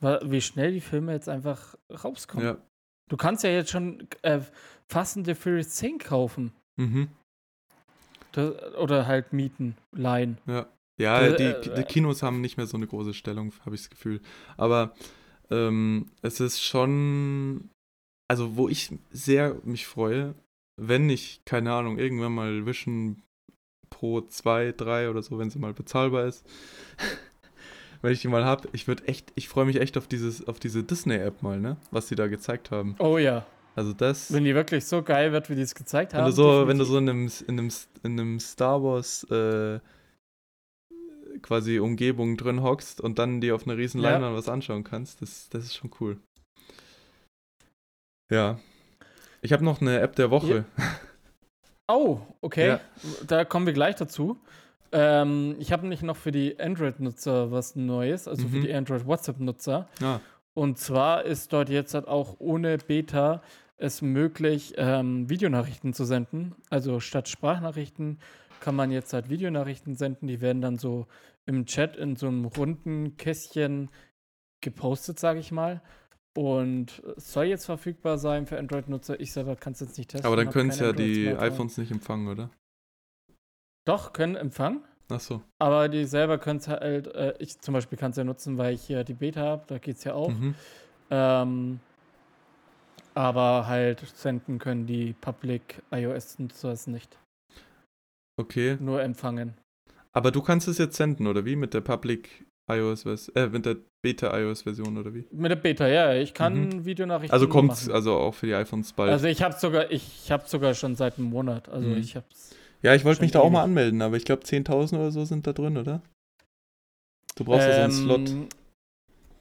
Wie schnell die Filme jetzt einfach rauskommen. Ja. Du kannst ja jetzt schon äh, Fast and the Furious 10 kaufen. Mhm. Das, oder halt mieten, leihen. Ja. Ja, Äh, die, äh, die Kinos haben nicht mehr so eine große Stellung, habe ich das Gefühl. Aber ähm, es ist schon, also wo ich sehr mich freue, wenn ich, keine Ahnung, irgendwann mal Vision Pro 2, 3 oder so, wenn sie mal bezahlbar ist, wenn ich die mal habe, ich würde echt, ich freue mich echt auf dieses, auf diese Disney-App mal, ne? Was sie da gezeigt haben. Oh ja. Also das. Wenn die wirklich so geil wird, wie die es gezeigt Wenn haben. du so, wenn du so in einem, in einem, in einem Star Wars äh, quasi Umgebung drin hockst und dann dir auf einer riesen Ja. Leinwand was anschauen kannst, das, das ist schon cool. Ja. Ich habe noch eine App der Woche. Oh, okay. Ja. Da kommen wir gleich dazu. Ähm, ich habe nämlich noch für die Android-Nutzer was Neues, also für Mhm. die Android-WhatsApp-Nutzer. Ah, Und zwar ist dort jetzt halt auch ohne Beta es möglich, ähm, Videonachrichten zu senden. Also statt Sprachnachrichten kann man jetzt halt Videonachrichten senden. Die werden dann so im Chat in so einem runden Kästchen gepostet, sage ich mal. Und es soll jetzt verfügbar sein für Android-Nutzer. Ich selber kann es jetzt nicht testen. aber dann können es ja die iPhones nicht empfangen, oder? Doch, können empfangen. Ach so. Aber die selber können es halt, äh, ich zum Beispiel kann es ja nutzen, weil ich hier die Beta habe, da geht es ja auch. Mhm. Ähm, aber halt senden können die Public iOS-Nutzer es nicht. Okay. Nur empfangen. Aber du kannst es jetzt senden, oder wie? Mit der Public iOS äh, mit der Beta iOS Version, oder wie? Mit der Beta, ja, ich kann Mhm. Videonachrichten Also kommt also auch für die iPhones bald. Also ich habe sogar, ich habe sogar schon seit einem Monat. Also Mhm. ich hab's. ja, ich wollte mich da auch mal anmelden, aber ich glaube 10.000 oder so sind da drin, oder? Du brauchst also einen Slot. Ähm,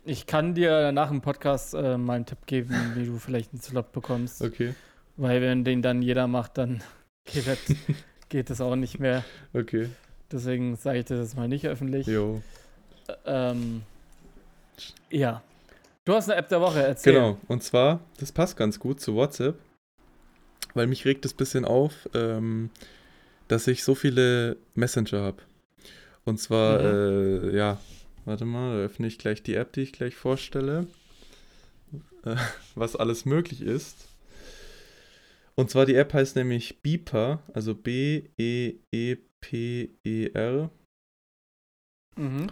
Ich kann dir nach dem Podcast äh, mal einen Tipp geben, wie du vielleicht einen Slot bekommst. Okay, Weil wenn den dann jeder macht, dann geht das, geht das auch nicht mehr. okay. Deswegen sage ich das jetzt mal nicht öffentlich. Jo. Ähm, ja. Du hast eine App der Woche, erzähl. Genau, und zwar, das passt ganz gut zu WhatsApp, weil mich regt es ein bisschen auf, ähm, dass ich so viele Messenger habe. Und zwar, äh, ja, warte mal, da öffne ich gleich die App, die ich gleich vorstelle, äh, was alles möglich ist. Und zwar die App heißt nämlich Beeper, also B-E-E-P-E-R. Mhm.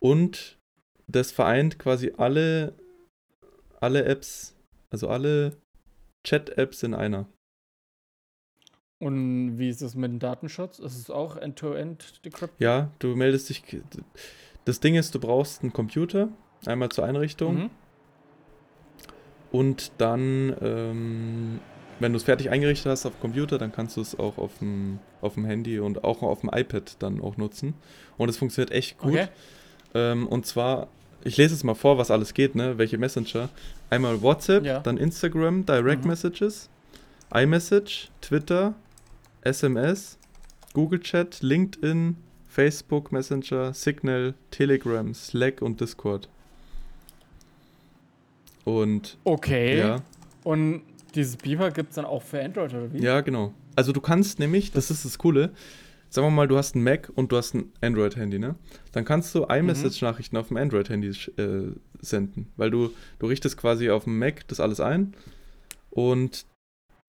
Und das vereint quasi alle, alle Apps, also alle Chat-Apps in einer. Und wie ist es mit dem Datenschutz? Ist es auch End-to-End decrypted? Ja, du meldest dich. Das Ding ist, du brauchst einen Computer, einmal zur Einrichtung Mhm. und dann, ähm, wenn du es fertig eingerichtet hast auf dem Computer, dann kannst du es auch auf dem, auf dem Handy und auch auf dem iPad dann auch nutzen. Und es funktioniert echt gut. Okay. Ähm, und zwar, ich lese es mal vor, was alles geht, ne? Welche Messenger. Einmal WhatsApp, Ja. dann Instagram, Direct Mhm. Messages, iMessage, Twitter, SMS, Google Chat, LinkedIn, Facebook Messenger, Signal, Telegram, Slack und Discord. Und Okay. ja, Und dieses Beaver gibt es dann auch für Android oder wie? ja, genau. Also du kannst nämlich, das ist das Coole, sagen wir mal, du hast ein Mac und du hast ein Android-Handy, ne? Dann kannst du iMessage-Nachrichten auf dem Android-Handy äh, senden, weil du, du richtest quasi auf dem Mac das alles ein und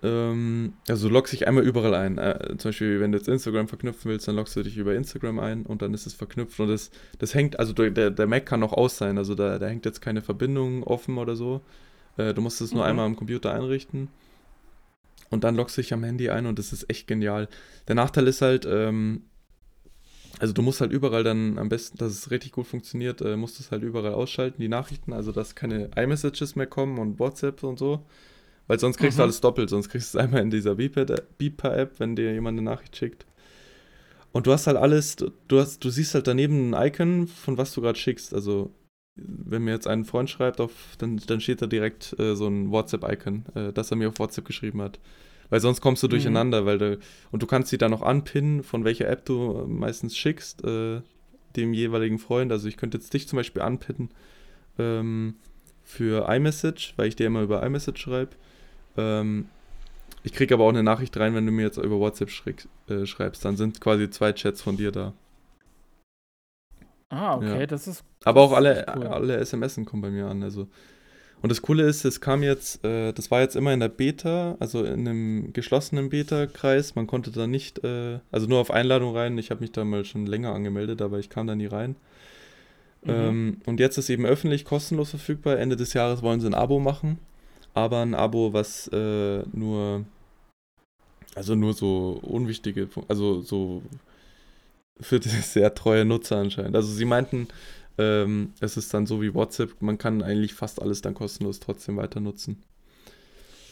ähm, also du loggst dich einmal überall ein. Äh, zum Beispiel, wenn du jetzt Instagram verknüpfen willst, dann loggst du dich über Instagram ein und dann ist es verknüpft und das, das hängt, also der, der Mac kann noch aus sein, also da, da hängt jetzt keine Verbindung offen oder so. Äh, du musst es nur Mhm. einmal am Computer einrichten und dann loggst du dich am Handy ein und das ist echt genial. Der Nachteil ist halt, ähm, also du musst halt überall dann am besten, dass es richtig gut funktioniert, äh, musst du es halt überall ausschalten, die Nachrichten, also dass keine iMessages mehr kommen und WhatsApp und so. Weil sonst kriegst du Mhm. alles doppelt, sonst kriegst du es einmal in dieser Beeper- Beeper-App, wenn dir jemand eine Nachricht schickt. Und du hast halt alles, du, du hast, du siehst halt daneben ein Icon, von was du gerade schickst. Also, wenn mir jetzt ein Freund schreibt, auf, dann, dann steht da direkt äh, so ein WhatsApp-Icon, äh, dass er mir auf WhatsApp geschrieben hat. Weil sonst kommst du Mhm. durcheinander, weil du, und du kannst sie dann noch anpinnen, von welcher App du meistens schickst, äh, dem jeweiligen Freund. Also ich könnte jetzt dich zum Beispiel anpinnen ähm, für iMessage, weil ich dir immer über iMessage schreibe. Ähm, ich kriege aber auch eine Nachricht rein, wenn du mir jetzt über WhatsApp schrick, äh, schreibst. Dann sind quasi zwei Chats von dir da. Ah, okay, Ja. das ist. Aber Das auch alle, cool. alle SMS kommen bei mir an. Also. Und das Coole ist, es kam jetzt, äh, das war jetzt immer in der Beta, also in einem geschlossenen Beta-Kreis. Man konnte da nicht, äh, also nur auf Einladung rein. Ich habe mich da mal schon länger angemeldet, aber ich kam da nie rein. Mhm. Ähm, und jetzt ist eben öffentlich kostenlos verfügbar. Ende des Jahres wollen sie ein Abo machen, aber ein Abo, was äh, nur, also nur so unwichtige, also so für sehr treue Nutzer anscheinend. Also sie meinten, ähm, es ist dann so wie WhatsApp, man kann eigentlich fast alles dann kostenlos trotzdem weiter nutzen.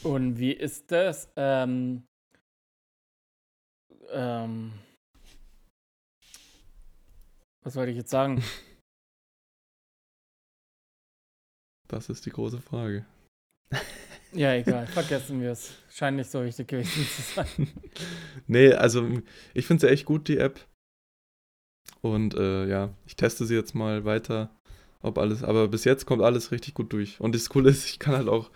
Und wie ist das? Ähm, ähm, was wollte ich jetzt sagen? Das ist die große Frage. ja, egal, vergessen wir es. Scheint nicht so wichtig gewesen zu sein. Nee, also ich finde sie echt gut, die App. Und äh, ja, ich teste sie jetzt mal weiter, ob alles, aber bis jetzt kommt alles richtig gut durch. Und das Coole ist, ich kann halt auch,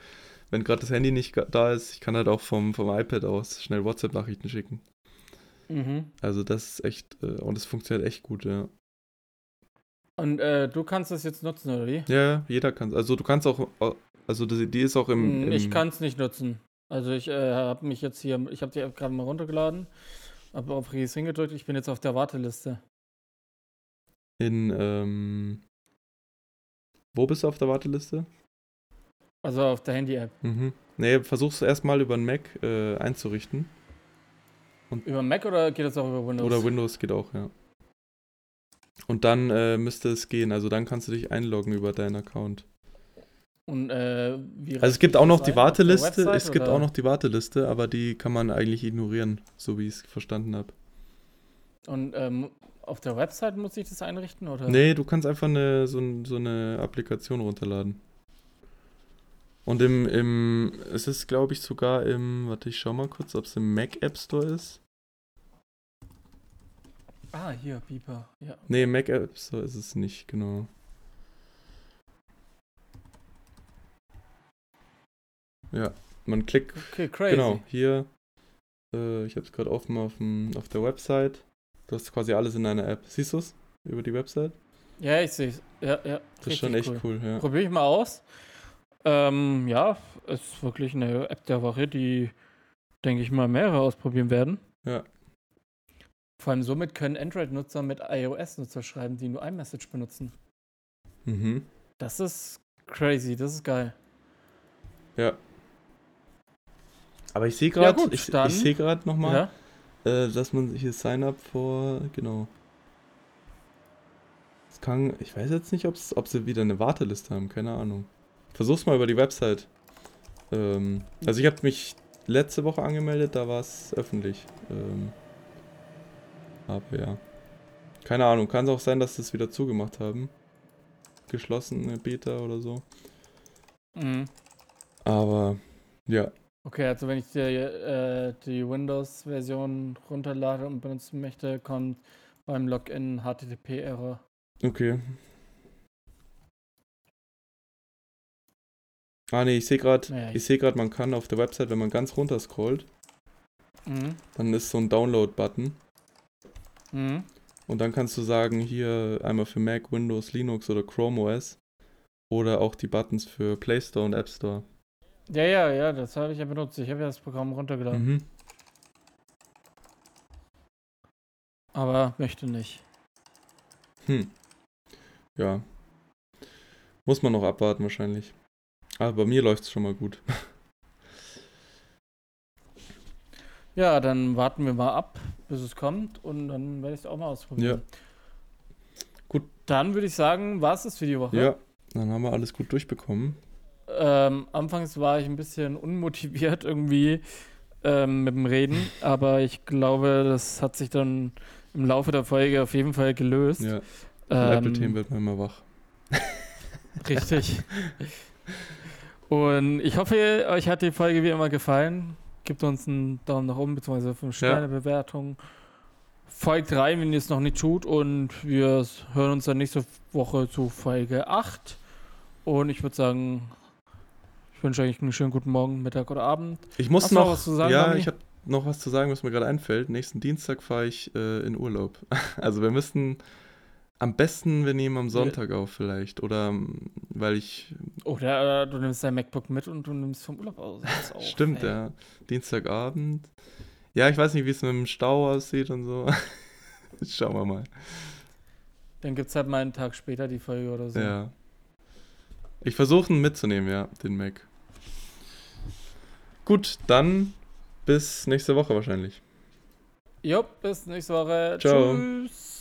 wenn gerade das Handy nicht da ist, ich kann halt auch vom, vom iPad aus schnell WhatsApp-Nachrichten schicken. Mhm. Also das ist echt, äh, und es funktioniert echt gut, ja. Und äh, du kannst das jetzt nutzen, oder wie? Ja, jeder kann Also du kannst auch, also die, die ist auch im, im ich kann es nicht nutzen. Also ich äh, habe mich jetzt hier, ich habe die App gerade mal runtergeladen, habe auf Registrieren gedrückt, ich bin jetzt auf der Warteliste. In, ähm, wo bist du auf der Warteliste? Also auf der Handy-App. Mhm. Nee, versuch's erstmal über den Mac äh, einzurichten. Über Mac oder geht das auch über Windows? Oder Windows geht auch, ja. Und dann äh, müsste es gehen. Also dann kannst du dich einloggen über deinen Account. Und äh, Also es gibt auch noch die Warteliste. Website, Es gibt oder? auch noch die Warteliste, aber die kann man eigentlich ignorieren, so wie ich es verstanden habe. Und ähm, auf der Website muss ich das einrichten, oder? Nee, du kannst einfach eine, so, so eine Applikation runterladen. Und im, im, es ist glaube ich sogar im, warte, ich schau mal kurz, ob es im Mac App Store ist. Ah, hier, Beeper. Ja. Nee, im Mac App Store ist es nicht, genau. Ja, man klickt, Okay, crazy. genau, hier, äh, ich habe es gerade offen auf, dem, auf der Website. Du hast quasi alles in einer App. Siehst du es? Über die Website? Ja, ich sehe es. Ja, ja. Das ist schon echt cool, ja. Probiere ich mal aus. Ähm, ja, es ist wirklich eine App der Woche, die, denke ich mal, mehrere ausprobieren werden. Ja. Vor allem somit können Android-Nutzer mit iOS-Nutzer schreiben, die nur iMessage benutzen. Mhm. Das ist crazy, das ist geil. Ja. Aber ich sehe Ja, gerade, gut, ich, ich sehe gerade nochmal, Ja? Äh, dass man hier Sign up vor, genau. Es kann, ich weiß jetzt nicht, ob's, ob sie wieder eine Warteliste haben, keine Ahnung. Versuch's mal über die Website. Ähm, also ich habe mich letzte Woche angemeldet, da war es öffentlich. Ähm, aber ja. Keine Ahnung, kann es auch sein, dass sie es wieder zugemacht haben. Geschlossene Beta oder so. Mhm. Aber ja, Okay, also wenn ich die, äh, die Windows-Version runterlade und benutzen möchte, kommt beim Login HTTP-Error. Okay. Ah nee, ich sehe gerade, Naja, ich sehe gerade, man kann auf der Website, wenn man ganz runter scrollt, Mhm. dann ist so ein Download-Button Mhm. und dann kannst du sagen, hier einmal für Mac, Windows, Linux oder Chrome OS oder auch die Buttons für Play Store und App Store. Ja, ja, ja, das habe ich ja benutzt. Ich habe ja das Programm runtergeladen. Mhm. Aber möchte nicht. Hm. Ja. Muss man noch abwarten wahrscheinlich. Aber bei mir läuft es schon mal gut. Ja, dann warten wir mal ab, bis es kommt und dann werde ich es auch mal ausprobieren. Gut. Dann würde ich sagen, war es das für die Woche. Ja, dann haben wir alles gut durchbekommen. Ähm, anfangs war ich ein bisschen unmotiviert irgendwie ähm, mit dem Reden, aber ich glaube, das hat sich dann im Laufe der Folge auf jeden Fall gelöst. Ja, von Apple-Themen Ähm, wird man immer wach. richtig. Und ich hoffe, euch hat die Folge wie immer gefallen. Gebt uns einen Daumen nach oben, beziehungsweise 5 Sterne Bewertung. Folgt rein, wenn ihr es noch nicht tut. Und wir hören uns dann nächste Woche zu Folge 8. Und ich würde sagen, ich wünsche euch einen schönen guten Morgen, Mittag oder Abend. Ich muss Hast noch, was zu sagen, ja, Mami? ich habe noch was zu sagen, was mir gerade einfällt. Nächsten Dienstag fahre ich äh, in Urlaub. Also wir müssten am besten, wir nehmen am Sonntag auf vielleicht. Oder weil ich. Oder äh, du nimmst dein MacBook mit und du nimmst vom Urlaub aus. Auf, Stimmt, ey. ja. Dienstagabend. Ja, ich weiß nicht, wie es mit dem Stau aussieht und so. Schauen wir mal. Dann gibt es halt mal einen Tag später die Folge oder so. Ja. Ich versuche ihn mitzunehmen, ja, den Mac. Gut, dann bis nächste Woche wahrscheinlich. Jo, bis nächste Woche. Ciao. Tschüss.